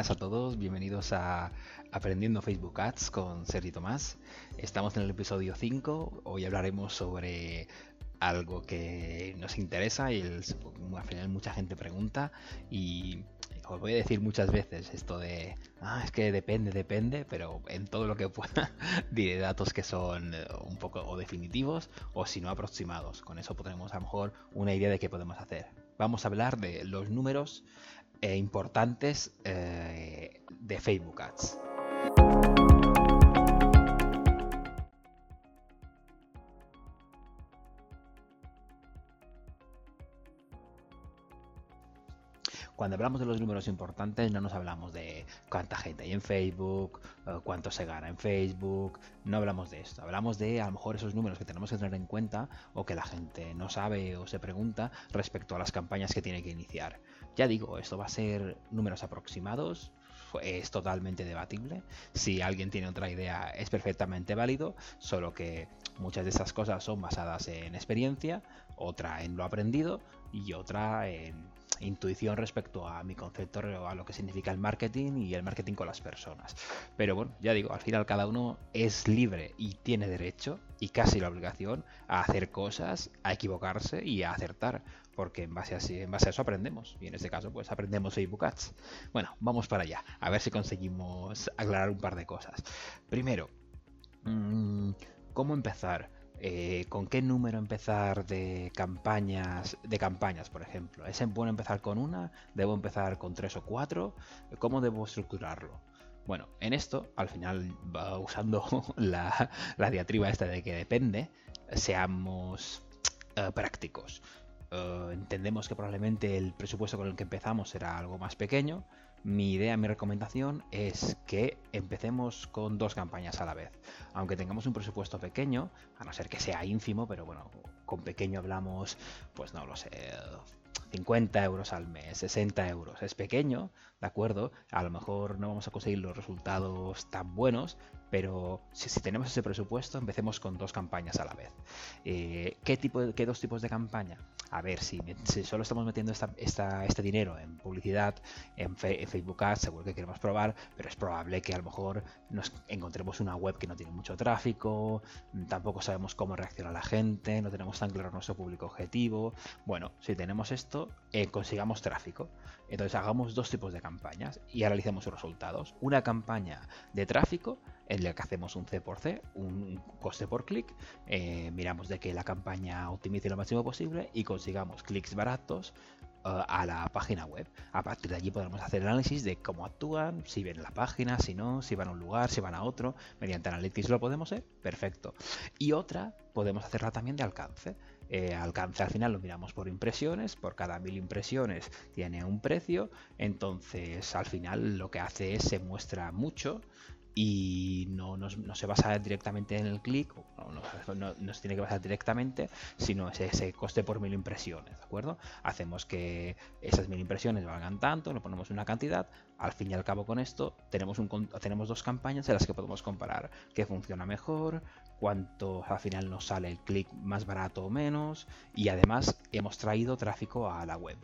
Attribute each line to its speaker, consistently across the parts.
Speaker 1: Buenas a todos, bienvenidos a Aprendiendo Facebook Ads con Sergi Tomás. Estamos en el episodio 5, hoy hablaremos sobre algo que nos interesa y al final mucha gente pregunta y os voy a decir muchas veces esto de, ah, es que depende, depende, pero en todo lo que pueda diré datos que son eh, un poco o definitivos o si no aproximados. Con eso podremos a lo mejor una idea de qué podemos hacer. Vamos a hablar de los números importantes eh, de Facebook Ads. Cuando hablamos de los números importantes no nos hablamos de cuánta gente hay en Facebook, eh, cuánto se gana en Facebook, no hablamos de esto, hablamos de a lo mejor esos números que tenemos que tener en cuenta o que la gente no sabe o se pregunta respecto a las campañas que tiene que iniciar. Ya digo, esto va a ser números aproximados, es totalmente debatible. Si alguien tiene otra idea es perfectamente válido, solo que muchas de esas cosas son basadas en experiencia, otra en lo aprendido y otra en intuición respecto a mi concepto, a lo que significa el marketing y el marketing con las personas. Pero bueno, ya digo, al final cada uno es libre y tiene derecho y casi la obligación a hacer cosas, a equivocarse y a acertar, porque en base a, eso aprendemos. Y en este caso, pues aprendemos Facebook Ads. Bueno, vamos para allá, a ver si conseguimos aclarar un par de cosas. Primero, mm, ¿cómo empezar? Eh, con qué número empezar de campañas, de campañas, por ejemplo. ¿Es bueno empezar con una? ¿Debo empezar con tres o cuatro? ¿Cómo debo estructurarlo? Bueno, en esto, al final, usando la, diatriba esta de que depende, seamos eh, prácticos. Eh, entendemos que probablemente el presupuesto con el que empezamos será algo más pequeño, mi idea, mi recomendación es que empecemos con dos campañas a la vez. Aunque tengamos un presupuesto pequeño, a no ser que sea ínfimo, pero bueno, con pequeño hablamos, pues no lo sé, 50 euros al mes, 60 euros. Es pequeño, ¿de acuerdo? A lo mejor no vamos a conseguir los resultados tan buenos, pero si, tenemos ese presupuesto, empecemos con dos campañas a la vez. Eh, ¿qué, tipo ¿Qué dos tipos de campaña? A ver, si, solo estamos metiendo este dinero en publicidad, en, Facebook Ads, seguro que queremos probar, pero es probable que a lo mejor nos encontremos una web que no tiene mucho tráfico, tampoco sabemos cómo reacciona la gente, no tenemos tan claro nuestro público objetivo. Bueno, si tenemos esto, eh, consigamos tráfico. Entonces hagamos dos tipos de campañas y analicemos sus resultados. Una campaña de tráfico en la que hacemos un C por C, un coste por clic, eh, miramos de que la campaña optimice lo máximo posible y consigamos clics baratos eh, a la página web. A partir de allí podremos hacer análisis de cómo actúan, si ven la página, si no, si van a un lugar, si van a otro. Mediante Analytics lo podemos hacer, perfecto. Y otra podemos hacerla también de alcance. Eh, alcance al final lo miramos por impresiones, por cada mil impresiones tiene un precio, entonces al final lo que hace es se muestra mucho y no, no, se basa directamente en el clic, no, no, se tiene que basar directamente, sino ese, coste por mil impresiones, ¿de acuerdo? Hacemos que esas mil impresiones valgan tanto, le ponemos una cantidad, al fin y al cabo con esto tenemos, un, tenemos dos campañas en las que podemos comparar qué funciona mejor, cuánto al final nos sale el clic más barato o menos, y además hemos traído tráfico a la web.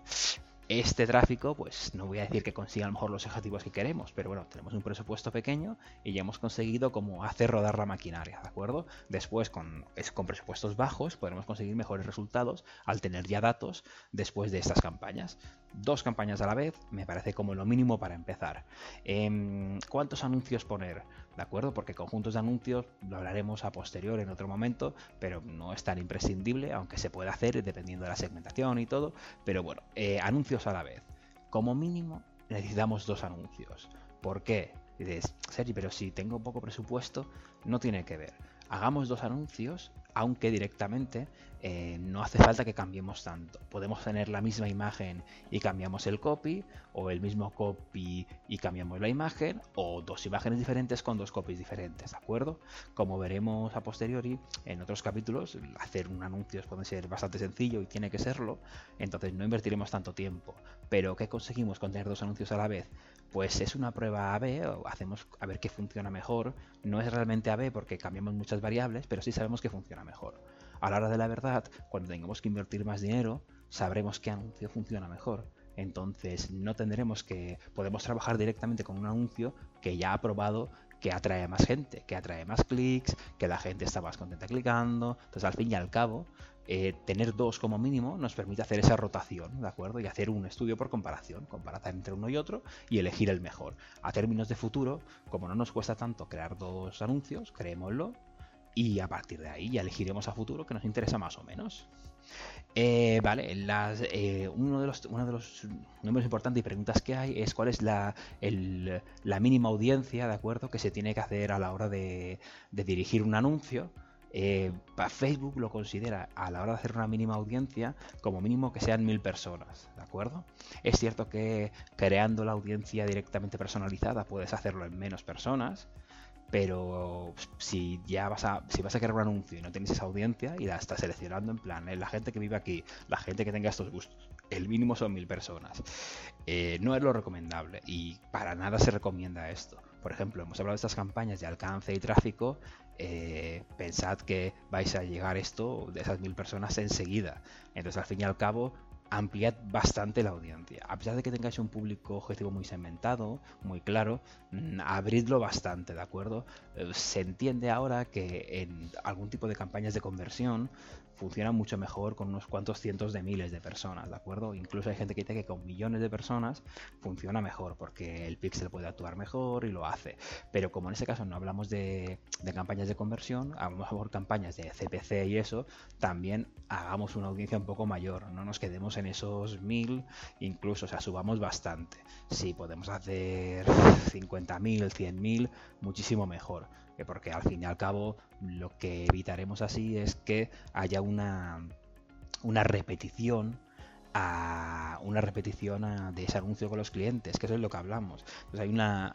Speaker 1: Este tráfico, pues no voy a decir que consiga a lo mejor los objetivos que queremos, pero bueno, tenemos un presupuesto pequeño y ya hemos conseguido como hacer rodar la maquinaria, ¿de acuerdo? Después, con, con presupuestos bajos, podremos conseguir mejores resultados al tener ya datos después de estas campañas. Dos campañas a la vez me parece como lo mínimo para empezar. Em, ¿Cuántos anuncios poner? ¿De acuerdo? Porque conjuntos de anuncios lo hablaremos a posterior en otro momento, pero no es tan imprescindible, aunque se puede hacer dependiendo de la segmentación y todo. Pero bueno, eh, anuncios a la vez. Como mínimo necesitamos dos anuncios. ¿Por qué? Dices, Sergi, pero si tengo poco presupuesto, no tiene que ver. Hagamos dos anuncios aunque directamente eh, no hace falta que cambiemos tanto. Podemos tener la misma imagen y cambiamos el copy, o el mismo copy y cambiamos la imagen, o dos imágenes diferentes con dos copies diferentes, ¿de acuerdo? Como veremos a posteriori en otros capítulos, hacer un anuncio puede ser bastante sencillo y tiene que serlo, entonces no invertiremos tanto tiempo. Pero ¿qué conseguimos con tener dos anuncios a la vez? Pues es una prueba AB, o hacemos a ver qué funciona mejor. No es realmente AB porque cambiamos muchas variables, pero sí sabemos que funciona mejor. A la hora de la verdad, cuando tengamos que invertir más dinero, sabremos qué anuncio funciona mejor. Entonces no tendremos que, podemos trabajar directamente con un anuncio que ya ha probado que atrae más gente, que atrae más clics, que la gente está más contenta clicando. Entonces, al fin y al cabo, eh, tener dos como mínimo nos permite hacer esa rotación, ¿de acuerdo? Y hacer un estudio por comparación, comparar entre uno y otro y elegir el mejor. A términos de futuro, como no nos cuesta tanto crear dos anuncios, creémoslo y a partir de ahí ya elegiremos a futuro que nos interesa más o menos. Eh, vale, eh, uno, de los, uno de los números importantes y preguntas que hay es cuál es la, la mínima audiencia, ¿de acuerdo?, que se tiene que hacer a la hora de, dirigir un anuncio. Eh, Facebook lo considera a la hora de hacer una mínima audiencia como mínimo que sean mil personas, ¿de acuerdo? Es cierto que creando la audiencia directamente personalizada puedes hacerlo en menos personas, pero si ya vas a si vas a crear un anuncio y no tienes esa audiencia y la estás seleccionando en plan eh, la gente que vive aquí la gente que tenga estos gustos el mínimo son mil personas eh, no es lo recomendable y para nada se recomienda esto. Por ejemplo hemos hablado de estas campañas de alcance y tráfico eh, pensad que vais a llegar esto de esas mil personas enseguida. Entonces al fin y al cabo ampliad bastante la audiencia. A pesar de que tengáis un público objetivo muy segmentado, muy claro, mm, abridlo bastante, ¿de acuerdo? Eh, se entiende ahora que en algún tipo de campañas de conversión funciona mucho mejor con unos cuantos cientos de miles de personas, ¿de acuerdo? Incluso hay gente que dice que con millones de personas funciona mejor porque el pixel puede actuar mejor y lo hace. Pero como en este caso no hablamos de, campañas de conversión, hablamos por campañas de CPC y eso, también hagamos una audiencia un poco mayor, no nos quedemos en esos mil, incluso, o sea, subamos bastante. Si podemos hacer 50.000, 100.000, muchísimo mejor porque al fin y al cabo lo que evitaremos así es que haya una, una repetición a una repetición de ese anuncio con los clientes, que eso es lo que hablamos. Entonces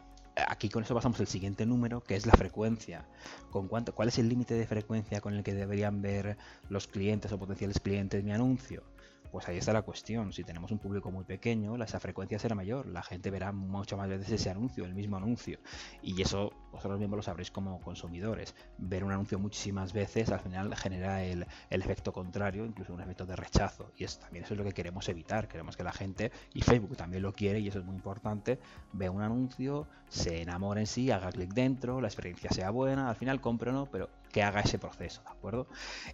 Speaker 1: aquí con eso pasamos el siguiente número, que es la frecuencia. ¿Con cuánto, ¿Cuál es el límite de frecuencia con el que deberían ver los clientes o potenciales clientes mi anuncio? Pues ahí está la cuestión. Si tenemos un público muy pequeño, esa frecuencia será mayor. La gente verá mucho más veces ese anuncio, el mismo anuncio. Y eso vosotros mismos lo sabréis como consumidores. Ver un anuncio muchísimas veces al final genera el, efecto contrario, incluso un efecto de rechazo. Y también eso es lo que queremos evitar. Queremos que la gente, y Facebook también lo quiere, y eso es muy importante, vea un anuncio, se enamore en sí, haga clic dentro, la experiencia sea buena, al final compre o no, pero que haga ese proceso, ¿de acuerdo?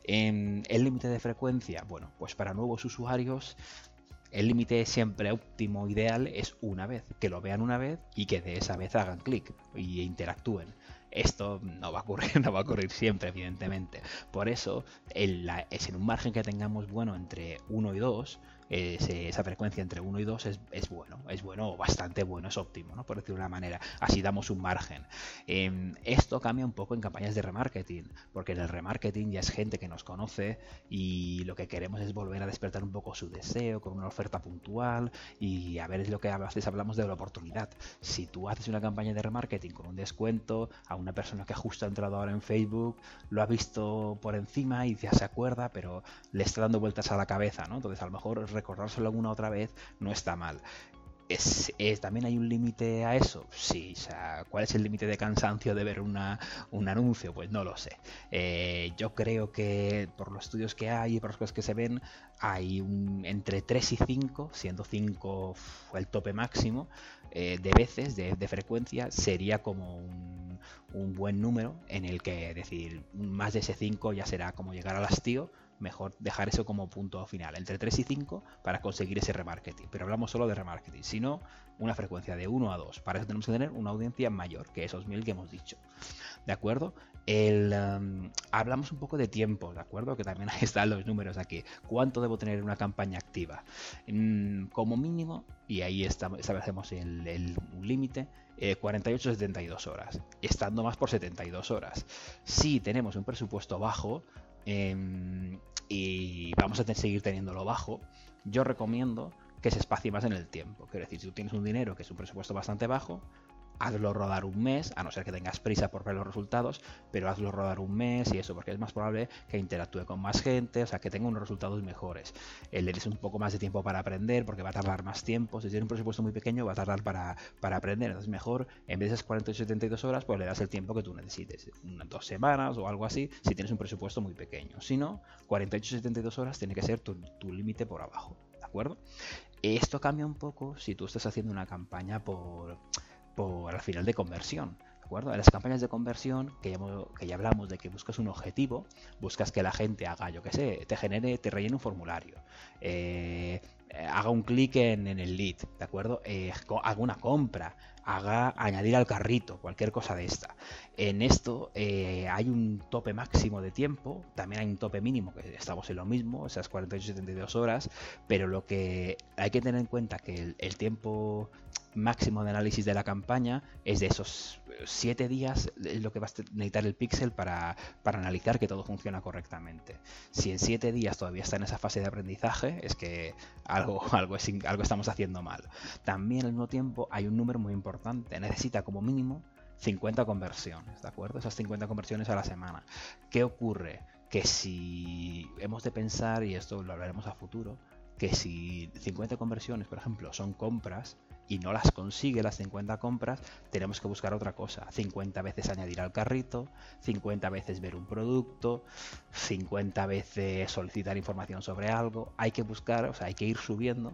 Speaker 1: el límite de frecuencia, bueno, pues para nuevos usuarios el límite siempre óptimo, ideal, es una vez, que lo vean una vez y que de esa vez hagan clic y interactúen. Esto no va a ocurrir, no va a ocurrir siempre, evidentemente. Por eso, es en un margen que tengamos bueno entre 1 y 2, esa frecuencia entre 1 y 2 es, bueno, es bueno o bastante bueno, es óptimo, ¿no? por decirlo de una manera. Así damos un margen. Em, esto cambia un poco en campañas de remarketing, porque en el remarketing ya es gente que nos conoce y lo que queremos es volver a despertar un poco su deseo con una oferta puntual y a ver es lo que a veces hablamos de la oportunidad. Si tú haces una campaña de remarketing con un descuento a una persona que justo ha entrado ahora en Facebook, lo ha visto por encima y ya se acuerda, pero le está dando vueltas a la cabeza, ¿no? Entonces a lo mejor recordárselo alguna otra vez no está mal. Es, ¿También hay un límite a eso? Sí, o sea, ¿cuál es el límite de cansancio de ver una, un anuncio? Pues no lo sé. Eh, yo creo que por los estudios que hay y por las cosas que se ven, hay un, entre 3 y 5, siendo 5 el tope máximo eh, de veces, de, de, frecuencia, sería como un, un, buen número en el que decir más de ese 5 ya será como llegar al hastío mejor dejar eso como punto final, entre 3 y 5 para conseguir ese remarketing. Pero hablamos solo de remarketing, sino una frecuencia de 1 a 2. Para eso tenemos que tener una audiencia mayor que esos 1000 que hemos dicho. ¿De acuerdo? El, um, hablamos un poco de tiempo, ¿de acuerdo? Que también están los números aquí. ¿Cuánto debo tener una campaña activa? Mm, como mínimo, y ahí establecemos el, el límite, 48-72 eh, horas, estando más por 72 horas. Si tenemos un presupuesto bajo, Em, y vamos a seguir teniéndolo bajo, yo recomiendo que se espacie más en el tiempo. Quiero decir, si tú tienes un dinero que es un presupuesto bastante bajo, hazlo rodar un mes, a no ser que tengas prisa por ver los resultados, pero hazlo rodar un mes y eso, porque es más probable que interactúe con más gente, o sea, que tenga unos resultados mejores. Eh, le des un poco más de tiempo para aprender, porque va a tardar más tiempo. Si tiene un presupuesto muy pequeño, va a tardar para, para aprender. Entonces, mejor, en vez de esas 48 72 horas, pues le das el tiempo que tú necesites, unas dos semanas o algo así, si tienes un presupuesto muy pequeño. Si no, 48 72 horas tiene que ser tu, tu límite por abajo. ¿De acuerdo? Esto cambia un poco si tú estás haciendo una campaña por, por al final de conversión. ¿De acuerdo? En las campañas de conversión, que ya, que ya hablamos de que buscas un objetivo, buscas que la gente haga, yo que sé, te genere, te rellene un formulario, eh, haga un clic en, el lead, ¿de acuerdo? Eh, haga una compra, haga añadir al carrito, cualquier cosa de esta. En esto eh, hay un tope máximo de tiempo, también hay un tope mínimo, que estamos en lo mismo, esas 48-72 horas, pero lo que hay que tener en cuenta que el, tiempo máximo de análisis de la campaña es de esos 7 días es lo que va a necesitar el pixel para, para, analizar que todo funciona correctamente. Si en 7 días todavía está en esa fase de aprendizaje, es que algo, algo, algo estamos haciendo mal. También al mismo tiempo hay un número muy importante necesita como mínimo 50 conversiones, ¿de acuerdo? Esas 50 conversiones a la semana. ¿Qué ocurre? Que si hemos de pensar, y esto lo hablaremos a futuro, que si 50 conversiones, por ejemplo, son compras y no las consigue las 50 compras, tenemos que buscar otra cosa. 50 veces añadir al carrito, 50 veces ver un producto, 50 veces solicitar información sobre algo. Hay que buscar, o sea, hay que ir subiendo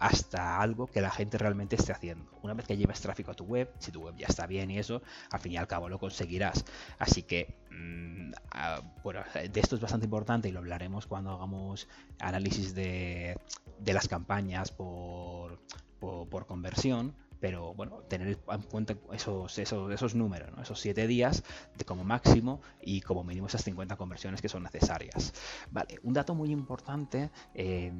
Speaker 1: hasta algo que la gente realmente esté haciendo. Una vez que lleves tráfico a tu web, si tu web ya está bien y eso, al fin y al cabo lo conseguirás. Así que, mm, ah, bueno, de esto es bastante importante y lo hablaremos cuando hagamos análisis de, las campañas por, por conversión pero bueno, tener en cuenta esos, esos, esos números, esos 7 días como máximo y como mínimo esas 50 conversiones que son necesarias. Vale, un dato muy importante, eh,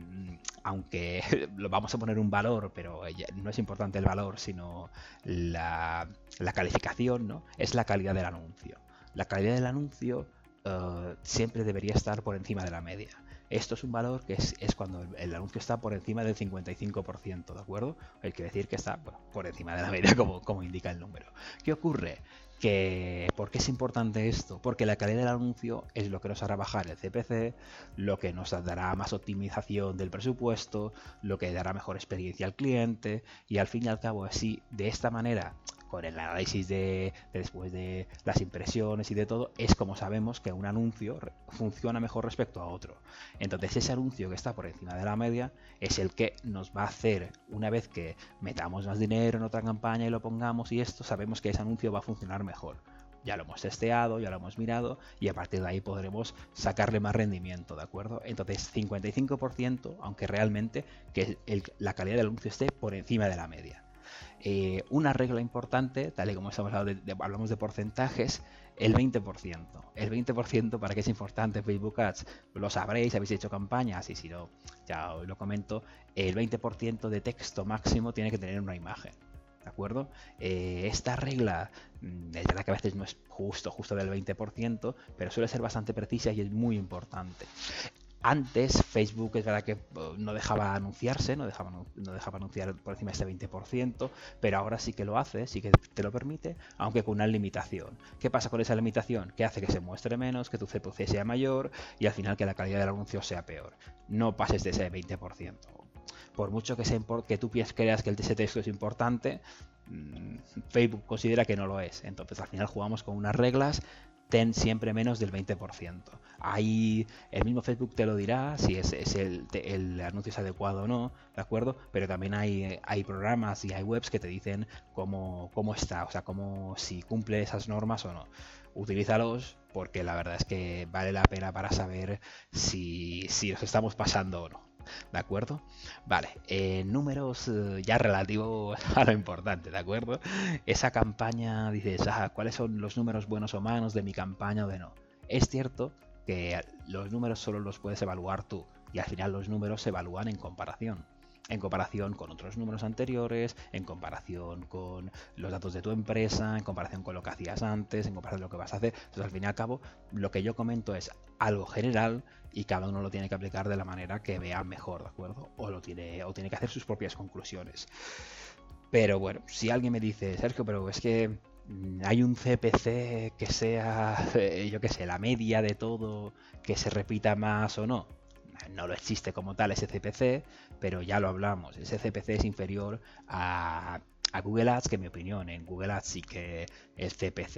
Speaker 1: aunque lo vamos a poner un valor, pero no es importante el valor, sino la, la calificación, ¿no? es la calidad del anuncio. La calidad del anuncio eh, siempre debería estar por encima de la media. Esto es un valor que es, cuando el, anuncio está por encima del 55%, ¿de acuerdo? Hay que decir que está por encima de la media, como, como indica el número. ¿Qué ocurre? Que, ¿Por qué es importante esto? Porque la calidad del anuncio es lo que nos hará bajar el CPC, lo que nos dará más optimización del presupuesto, lo que dará mejor experiencia al cliente y al fin y al cabo así, de esta manera, con el análisis de, después de las impresiones y de todo, es como sabemos que un anuncio funciona mejor respecto a otro. Entonces ese anuncio que está por encima de la media es el que nos va a hacer, una vez que metamos más dinero en otra campaña y lo pongamos y esto, sabemos que ese anuncio va a funcionar mejor. Ya lo hemos testeado, ya lo hemos mirado y a partir de ahí podremos sacarle más rendimiento, ¿de acuerdo? Entonces 55%, aunque realmente que la calidad del anuncio esté por encima de la media. Eh, una regla importante, tal y como estamos hablando de, hablamos de porcentajes, el 20%. El 20% para qué es importante Facebook Ads, lo sabréis, habéis hecho campañas y si no, ya os lo comento, el 20% de texto máximo tiene que tener una imagen. ¿De acuerdo? Eh, esta regla mm, es verdad que a veces no es justo, justo del 20%, pero suele ser bastante precisa y es muy importante. Antes Facebook es verdad que uh, no dejaba anunciarse, no dejaba, no dejaba anunciar por encima de este 20%, pero ahora sí que lo hace, sí que te lo permite, aunque con una limitación. ¿Qué pasa con esa limitación? Que hace que se muestre menos, que tu CPC sea mayor y al final que la calidad del anuncio sea peor. No pases de ese 20%. Por mucho que, sea, que tú creas que el texto es importante, mm, Facebook considera que no lo es. Entonces al final jugamos con unas reglas ten siempre menos del 20%. Ahí el mismo Facebook te lo dirá si es, el, anuncio es adecuado o no, ¿de acuerdo? Pero también hay, hay programas y hay webs que te dicen cómo, cómo está, o sea, cómo si cumple esas normas o no. Utilízalos porque la verdad es que vale la pena para saber si, si nos estamos pasando o no. ¿De acuerdo? Vale, eh, números eh, ya relativos a lo importante, ¿de acuerdo? Esa campaña, dices, ah, ¿cuáles son los números buenos o malos de mi campaña o de no? Es cierto que los números solo los puedes evaluar tú y al final los números se evalúan en comparación en comparación con otros números anteriores, en comparación con los datos de tu empresa, en comparación con lo que hacías antes, en comparación con lo que vas a hacer. Entonces, al fin y al cabo, lo que yo comento es algo general y cada uno lo tiene que aplicar de la manera que vea mejor, ¿de acuerdo? O lo tiene, o tiene que hacer sus propias conclusiones. Pero bueno, si alguien me dice, Sergio, pero es que mm, hay un CPC que sea, yo qué sé, la media de todo, que se repita más o no no lo existe como tal ese CPC, pero ya lo hablamos, ese CPC es inferior a, a Google Ads, que en mi opinión en Google Ads sí que el CPC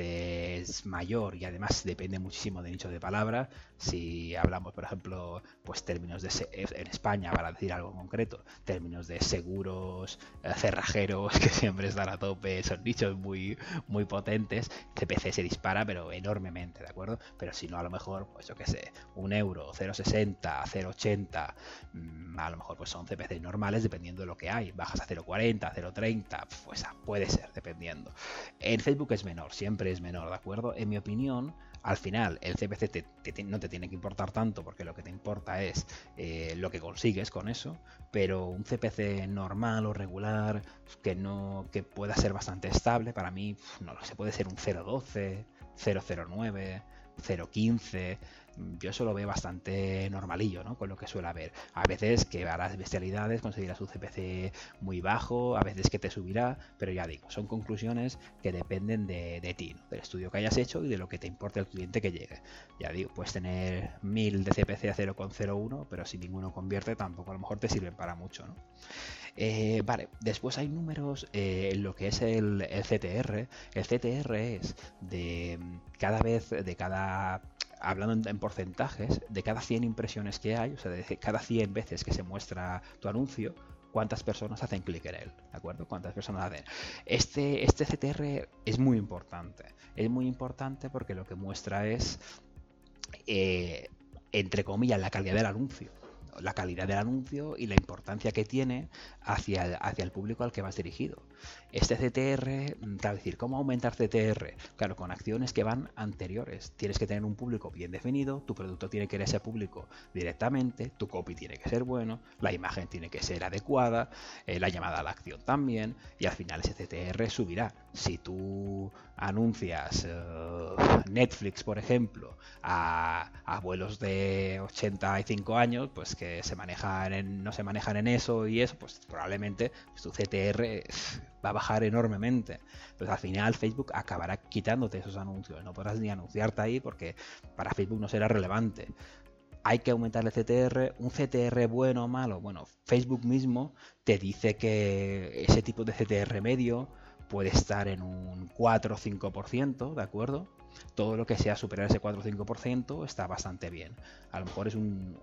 Speaker 1: es mayor y además depende muchísimo del nicho de palabra. Si hablamos, por ejemplo, pues términos de en España, para decir algo concreto, términos de seguros, eh, cerrajeros, que siempre están a tope, son nichos muy, muy potentes, CPC se dispara, pero enormemente, ¿de acuerdo? Pero si no, a lo mejor, pues yo qué sé, un euro, 0,60, 0,80, mm, a lo mejor pues son CPC normales dependiendo de lo que hay. Bajas a 0,40, 0,30, pues puede ser, dependiendo. En Facebook es siempre es menor, ¿de acuerdo? En mi opinión, al final el CPC no te tiene que importar tanto porque lo que te importa es eh, lo que consigues con eso, pero un CPC normal o regular que no que pueda ser bastante estable, para mí no se puede ser un 0.12, 0.09, 0.15 yo eso lo veo bastante normalillo, ¿no? Con lo que suele haber. A veces que harás bestialidades, conseguirás un CPC muy bajo, a veces que te subirá, pero ya digo, son conclusiones que dependen de, ti, del estudio que hayas hecho y de lo que te importe el cliente que llegue. Ya digo, puedes tener 1000 de CPC a 0,01, pero si ninguno convierte, tampoco a lo mejor te sirven para mucho, ¿no? Eh, vale, después hay números eh, en lo que es el, el CTR. El CTR es de cada vez, de cada hablando en, porcentajes, de cada 100 impresiones que hay, o sea, de cada 100 veces que se muestra tu anuncio, cuántas personas hacen clic en él, ¿de acuerdo? Cuántas personas hacen. Este, este CTR es muy importante, es muy importante porque lo que muestra es, eh, entre comillas, la calidad del anuncio la calidad del anuncio y la importancia que tiene hacia hacia el público al que vas dirigido. Este CTR, mm, claro, decir, ¿cómo aumentar CTR? Claro, con acciones que van anteriores. Tienes que tener un público bien definido, tu producto tiene que ir a ese público directamente, tu copy tiene que ser bueno, la imagen tiene que ser adecuada, eh, la llamada a la acción también, y al final ese CTR subirá. Si tú anuncias eh, Netflix, por ejemplo, a abuelos de 85 años, pues que se manejan en, no se manejan en eso y eso, pues probablemente tu CTR va a bajar enormemente. Entonces al final Facebook acabará quitándote esos anuncios. No podrás ni anunciarte ahí porque para Facebook no será relevante. Hay que aumentar el CTR. Un CTR bueno o malo. Bueno, Facebook mismo te dice que ese tipo de CTR medio puede estar en un 4 o 5%, ¿de acuerdo? todo lo que sea superar ese 4 o 5% está bastante bien. A lo mejor es un,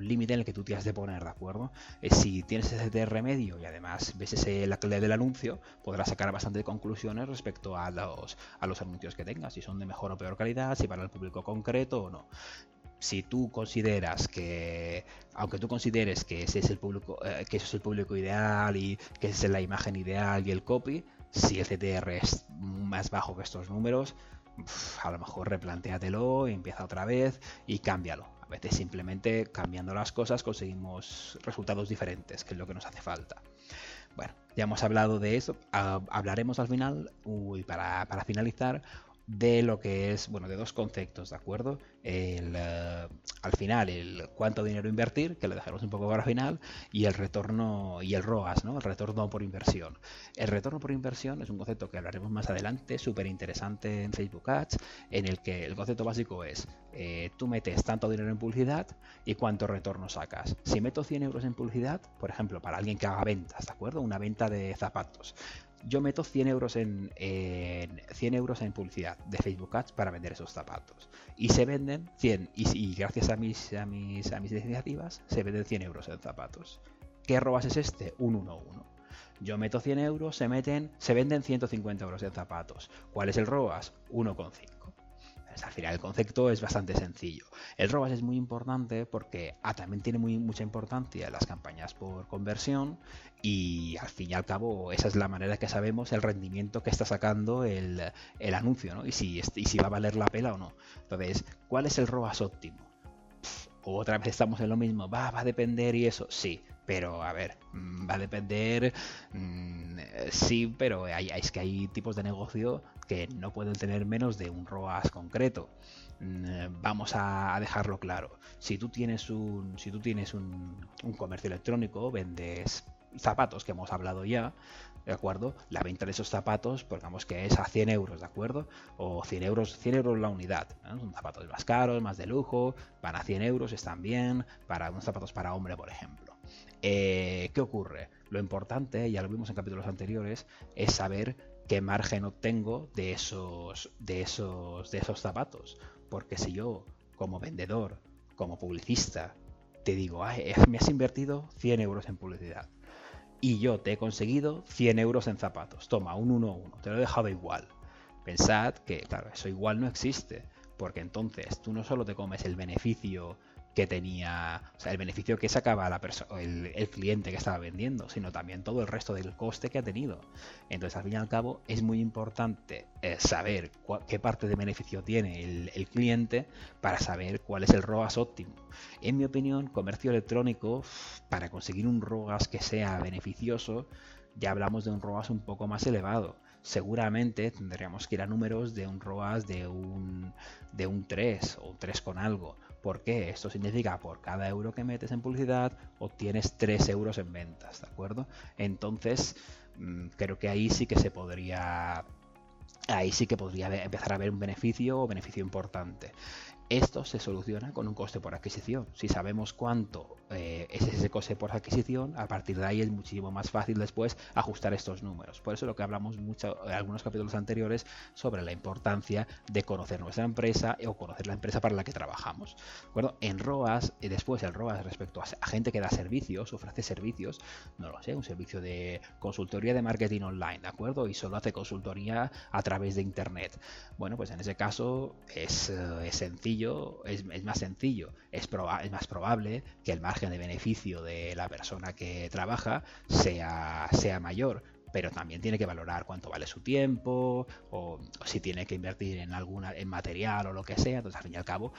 Speaker 1: límite en el que tú tienes de poner, ¿de acuerdo? Eh, si tienes ese TR medio y además ves ese, la del anuncio, podrás sacar bastante conclusiones respecto a los, a los anuncios que tengas, si son de mejor o peor calidad, si para el público concreto o no si tú consideras que, aunque tú consideres que ese es el público, eh, que es el público ideal y que esa es la imagen ideal y el copy, si el CTR es más bajo que estos números, a lo mejor replantéatelo, empieza otra vez y cámbialo. A veces simplemente cambiando las cosas conseguimos resultados diferentes, que es lo que nos hace falta. Bueno, ya hemos hablado de eso. Ah, hablaremos al final, y para, para finalizar, de lo que es, bueno, de dos conceptos, ¿de acuerdo? El, eh, al final, el cuánto dinero invertir, que lo dejaremos un poco para el final, y el retorno y el ROAS, ¿no? El retorno por inversión. El retorno por inversión es un concepto que hablaremos más adelante, súper interesante en Facebook Ads, en el que el concepto básico es, eh, tú metes tanto dinero en publicidad y cuánto retorno sacas. Si meto 100 euros en publicidad, por ejemplo, para alguien que haga ventas, ¿de acuerdo? Una venta de zapatos yo meto 100 euros en, 100 euros en publicidad de Facebook Ads para vender esos zapatos. Y se venden 100, y, gracias a mis, a, mis, a mis iniciativas, se venden 100 euros en zapatos. ¿Qué robas es este? Un 1-1. Yo meto 100 euros, se meten, se venden 150 euros en zapatos. ¿Cuál es el ROAS? 1,5 al final el concepto es bastante sencillo. El ROAS es muy importante porque ah, también tiene mucha importancia las campañas por conversión y al fin y al cabo esa es la manera que sabemos el rendimiento que está sacando el, anuncio ¿no? y, si, y si va a valer la pena o no. Entonces, ¿cuál es el ROAS óptimo? Otra vez estamos en lo mismo, va, va a depender y eso, sí, pero a ver, mm, va a depender, mm, sí, pero hay, es que hay tipos de negocio que no pueden tener menos de un ROAS concreto. Mm, vamos a dejarlo claro. Si tú tienes un, si tú tienes un comercio electrónico, vendes zapatos que hemos hablado ya, ¿de acuerdo? La venta de esos zapatos, pues digamos que es a 100 euros, ¿de acuerdo? O 100 euros, 100 euros la unidad. Son zapatos más caros, más de lujo, van a 100 euros, están bien, para unos zapatos para hombre, por ejemplo. Eh, ¿Qué ocurre? Lo importante, ya lo vimos en capítulos anteriores, es saber qué margen obtengo de esos, de esos, de esos zapatos. Porque si yo, como vendedor, como publicista, te digo, me has invertido 100 euros en publicidad y yo te he conseguido 100 euros en zapatos. Toma, un 1 1, te lo he dejado igual. Pensad que, claro, eso igual no existe, porque entonces tú no solo te comes el beneficio que tenía, o sea, el beneficio que sacaba la el, el cliente que estaba vendiendo, sino también todo el resto del coste que ha tenido. Entonces, al fin y al cabo, es muy importante eh, saber qué parte de beneficio tiene el, cliente para saber cuál es el ROAS óptimo. En mi opinión, comercio electrónico, para conseguir un ROAS que sea beneficioso, ya hablamos de un ROAS un poco más elevado seguramente tendríamos que ir a números de un ROAS de un, de un 3 o un 3 con algo. ¿Por qué? Esto significa por cada euro que metes en publicidad obtienes 3 euros en ventas, ¿de acuerdo? Entonces, mm, creo que ahí sí que se podría ahí sí que podría empezar a haber un beneficio o beneficio importante. Esto se soluciona con un coste por adquisición. Si sabemos cuánto eh, es ese coste por adquisición, a partir de ahí es muchísimo más fácil después ajustar estos números. Por eso lo que hablamos mucho en algunos capítulos anteriores sobre la importancia de conocer nuestra empresa o conocer la empresa para la que trabajamos. ¿De En ROAS, y después el ROAS respecto a gente que da servicios, ofrece servicios, no lo sé, un servicio de consultoría de marketing online, ¿de acuerdo? Y solo hace consultoría a través de Internet. Bueno, pues en ese caso es, eh, sencillo, es, más sencillo, es, más probable que el marketing de beneficio de la persona que trabaja sea, sea mayor pero también tiene que valorar cuánto vale su tiempo o, si tiene que invertir en alguna en material o lo que sea. Entonces al fin y al cabo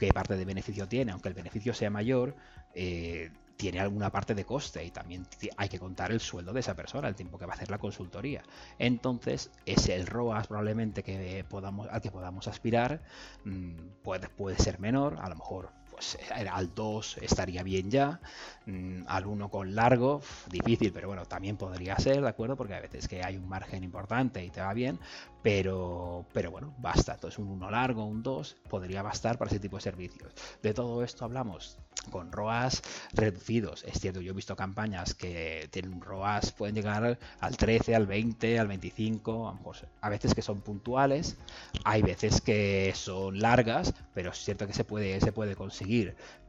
Speaker 1: qué parte de beneficio tiene aunque el beneficio sea mayor eh, tiene alguna parte de coste y también hay que contar el sueldo de esa persona, el tiempo que va a hacer la consultoría. Entonces, es el ROAS probablemente que podamos, al que podamos aspirar mm, puede, puede ser menor, a lo mejor pues al 2 estaría bien ya, mm, al 1 con largo, difícil, pero bueno, también podría ser, ¿de acuerdo? Porque a veces que hay un margen importante y te va bien, pero, pero bueno, basta. Entonces un 1 largo, un 2, podría bastar para ese tipo de servicios. De todo esto hablamos con ROAS reducidos. Es cierto, yo he visto campañas que tienen un ROAS, pueden llegar al 13, al 20, al 25, a veces que son puntuales, hay veces que son largas, pero es cierto que se puede, se puede conseguir.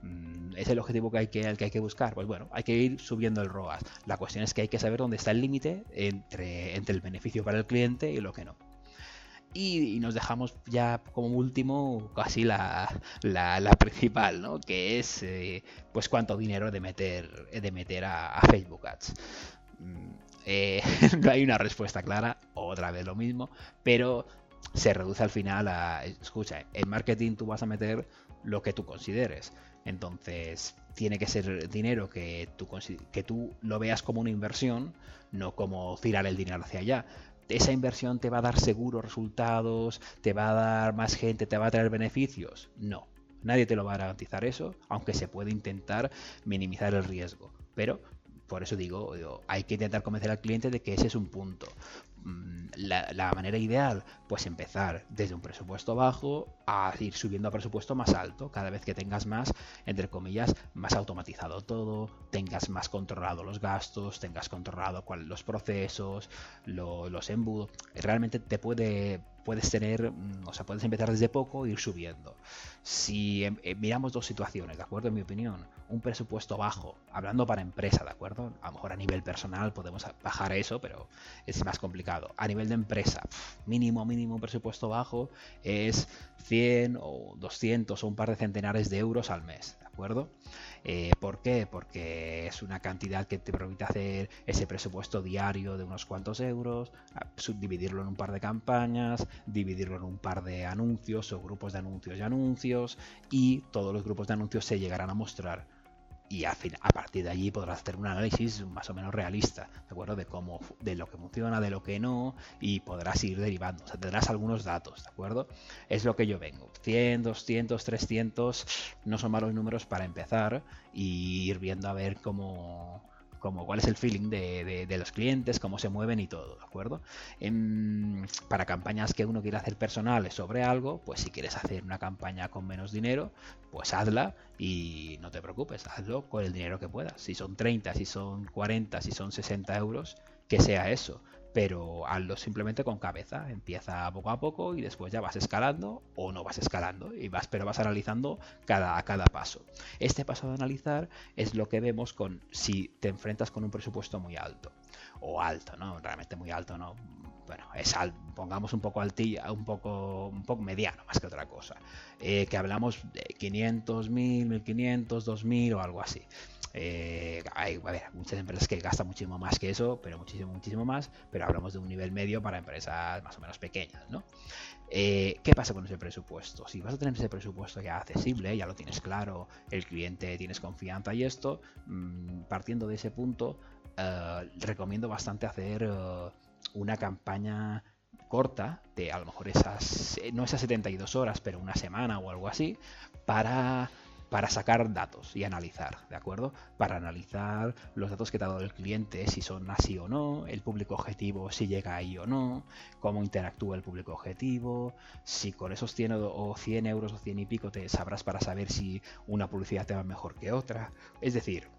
Speaker 1: Mm, ¿Es el objetivo que hay que, que hay que buscar? Pues bueno, hay que ir subiendo el ROAS. La cuestión es que hay que saber dónde está el límite entre, entre el beneficio para el cliente y lo que no. Y, nos dejamos ya como último casi la, principal, ¿no? Que es eh, pues cuánto dinero de meter, de meter a, Facebook Ads. Mm, eh, no hay una respuesta clara, otra vez lo mismo, pero se reduce al final a, escucha, en marketing tú vas a meter lo que tú consideres. Entonces, tiene que ser dinero que tú, que tú lo veas como una inversión, no como tirar el dinero hacia allá esa inversión te va a dar seguros resultados, te va a dar más gente, te va a traer beneficios. No, nadie te lo va a garantizar eso, aunque se puede intentar minimizar el riesgo. Pero por eso digo, hay que intentar convencer al cliente de que ese es un punto. Mm, la, manera ideal, pues empezar desde un presupuesto bajo a ir subiendo a presupuesto más alto, cada vez que tengas más, entre comillas, más automatizado todo, tengas más controlado los gastos, tengas controlado cuál, los procesos, los embudos, realmente te puede puedes tener, mm, o sea, puedes empezar desde poco e ir subiendo. Si em, eh, miramos dos situaciones, ¿de acuerdo? En mi opinión, un presupuesto bajo, hablando para empresa, ¿de acuerdo? A lo mejor a nivel personal podemos bajar eso, pero es más complicado. A nivel de empresa, mínimo, mínimo presupuesto bajo es 100 o 200 o un par de centenares de euros al mes, ¿de acuerdo? Eh, ¿Por qué? Porque es una cantidad que te permite hacer ese presupuesto diario de unos cuantos euros, subdividirlo en un par de campañas, dividirlo en un par de anuncios o grupos de anuncios y anuncios, y todos los grupos de anuncios se llegarán a mostrar y a, a, partir de allí podrás hacer un análisis más o menos realista, ¿de acuerdo? De cómo, de lo que funciona, de lo que no, y podrás ir derivando, o sea, tendrás algunos datos, ¿de acuerdo? Es lo que yo vengo. 100, 200, 300 no son malos números para empezar y ir viendo a ver cómo, como cuál es el feeling de, los clientes, cómo se mueven y todo, ¿de acuerdo? para campañas que uno quiere hacer personales sobre algo, pues si quieres hacer una campaña con menos dinero, pues hazla y no te preocupes, hazlo con el dinero que puedas. Si son 30, si son 40, si son 60 euros, que sea eso pero hazlo simplemente con cabeza. Empieza poco a poco y después ya vas escalando o no vas escalando, y vas, pero vas analizando cada, cada paso. Este paso de analizar es lo que vemos con si te enfrentas con un presupuesto muy alto o alto, ¿no? Realmente muy alto, ¿no? Bueno, es pongamos un poco altilla, un poco, un poco mediano más que otra cosa. Eh, que hablamos de 500, 1000, 1500, 2000 o algo así. Eh, hay muchas empresas que gastan muchísimo más que eso, pero muchísimo, muchísimo más, pero hablamos de un nivel medio para empresas más o menos pequeñas, ¿no? Eh, ¿Qué pasa con ese presupuesto? Si vas a tener ese presupuesto ya accesible, ya lo tienes claro, el cliente tienes confianza y esto, mm, partiendo de ese punto, eh, recomiendo bastante hacer una campaña corta de a lo mejor esas, no esas 72 horas, pero una semana o algo así, para para sacar datos y analizar, ¿de acuerdo? Para analizar los datos que te ha dado el cliente, si son así o no, el público objetivo, si llega ahí o no, cómo interactúa el público objetivo, si con esos 100 o 100 euros o 100 y pico te sabrás para saber si una publicidad te va mejor que otra. Es decir,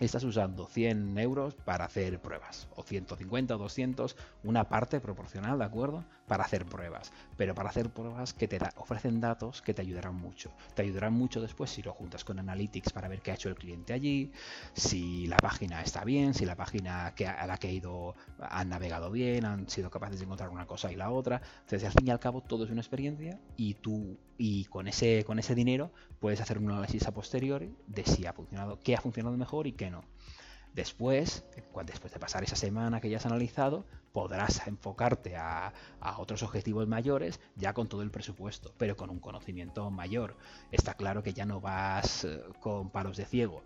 Speaker 1: estás usando 100 euros para hacer pruebas, o 150 o 200, una parte proporcional, ¿de acuerdo? Para hacer pruebas, pero para hacer pruebas que te ofrecen datos que te ayudarán mucho. Te ayudarán mucho después si lo juntas con Analytics para ver qué ha hecho el cliente allí, si la página está bien, si la página a la que ha ido han navegado bien, han sido capaces de encontrar una cosa y la otra. Entonces, al fin y al cabo, todo es una experiencia y tú, y con ese, con ese dinero, puedes hacer un análisis a posteriori de si ha funcionado, qué ha funcionado mejor y qué no. Después, después de pasar esa semana que ya has analizado, podrás enfocarte a, otros objetivos mayores ya con todo el presupuesto, pero con un conocimiento mayor. Está claro que ya no vas eh, con palos de ciego.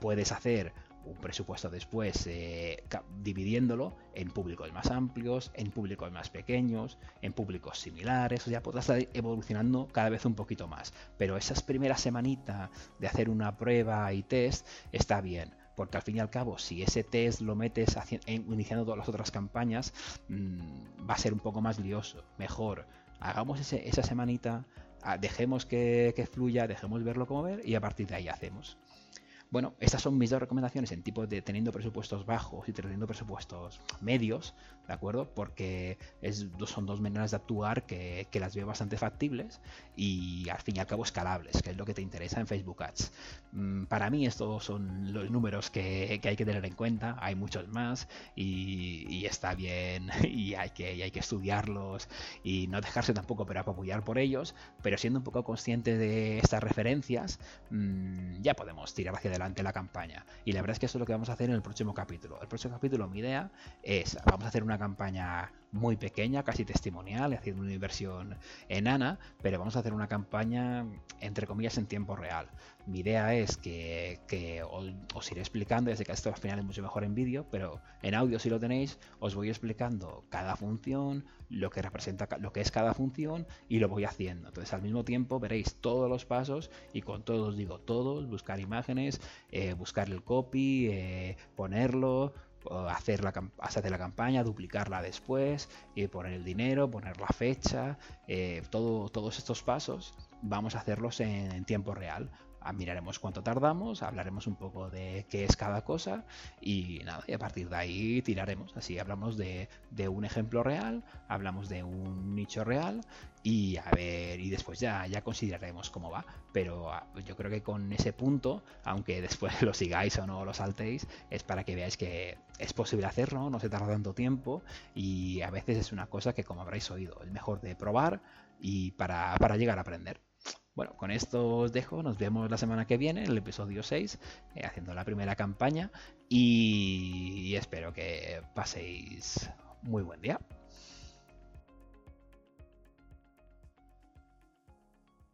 Speaker 1: Puedes hacer un presupuesto después eh, dividiéndolo en públicos más amplios, en públicos más pequeños, en públicos similares, o ya podrás estar evolucionando cada vez un poquito más. Pero esas primeras semanitas de hacer una prueba y test está bien porque al fin y al cabo, si ese test lo metes iniciando todas las otras campañas, mm, va a ser un poco más lioso. Mejor, hagamos esa semanita, ah, dejemos que, que, fluya, dejemos verlo como ver y a partir de ahí hacemos. Bueno, estas son mis dos recomendaciones en tipo de teniendo presupuestos bajos y teniendo presupuestos medios, ¿de acuerdo? Porque son dos maneras de actuar que, las veo bastante factibles y al fin y al cabo escalables, que es lo que te interesa en Facebook Ads. Mm, para mí estos son los números que, hay que tener en cuenta, hay muchos más y, está bien y hay, que, hay que estudiarlos y no dejarse tampoco pero apoyar por ellos, pero siendo un poco consciente de estas referencias, mm, ya podemos tirar hacia adelante la campaña. Y la verdad es que eso es lo que vamos a hacer en el próximo capítulo. El próximo capítulo, mi idea es, vamos a hacer una campaña muy pequeña, casi testimonial, haciendo una inversión enana, pero vamos a hacer una campaña, entre comillas, en tiempo real. Mi idea es que, os, iré explicando, sé que esto al final es mucho mejor en vídeo, pero en audio si lo tenéis, os voy explicando cada función, lo que representa lo que es cada función y lo voy haciendo. Entonces al mismo tiempo veréis todos los pasos y con todos digo todos, buscar imágenes, eh, buscar el copy, eh, ponerlo, hacer la, hacer la campaña, duplicarla después, y poner el dinero, poner la fecha, eh, todo, todos estos pasos vamos a hacerlos en tiempo real miraremos cuánto tardamos, hablaremos un poco de qué es cada cosa y nada, y a partir de ahí tiraremos. Así hablamos de, un ejemplo real, hablamos de un nicho real y a ver, y después ya, ya consideraremos cómo va. Pero ah, yo creo que con ese punto, aunque después lo sigáis o no lo saltéis, es para que veáis que es posible hacerlo, no se tarda tanto tiempo y a veces es una cosa que como habréis oído, es mejor de probar y para, para llegar a aprender. Bueno, con esto os dejo, nos vemos la semana que viene, en el episodio 6, eh, haciendo la primera campaña y espero que paséis muy buen día.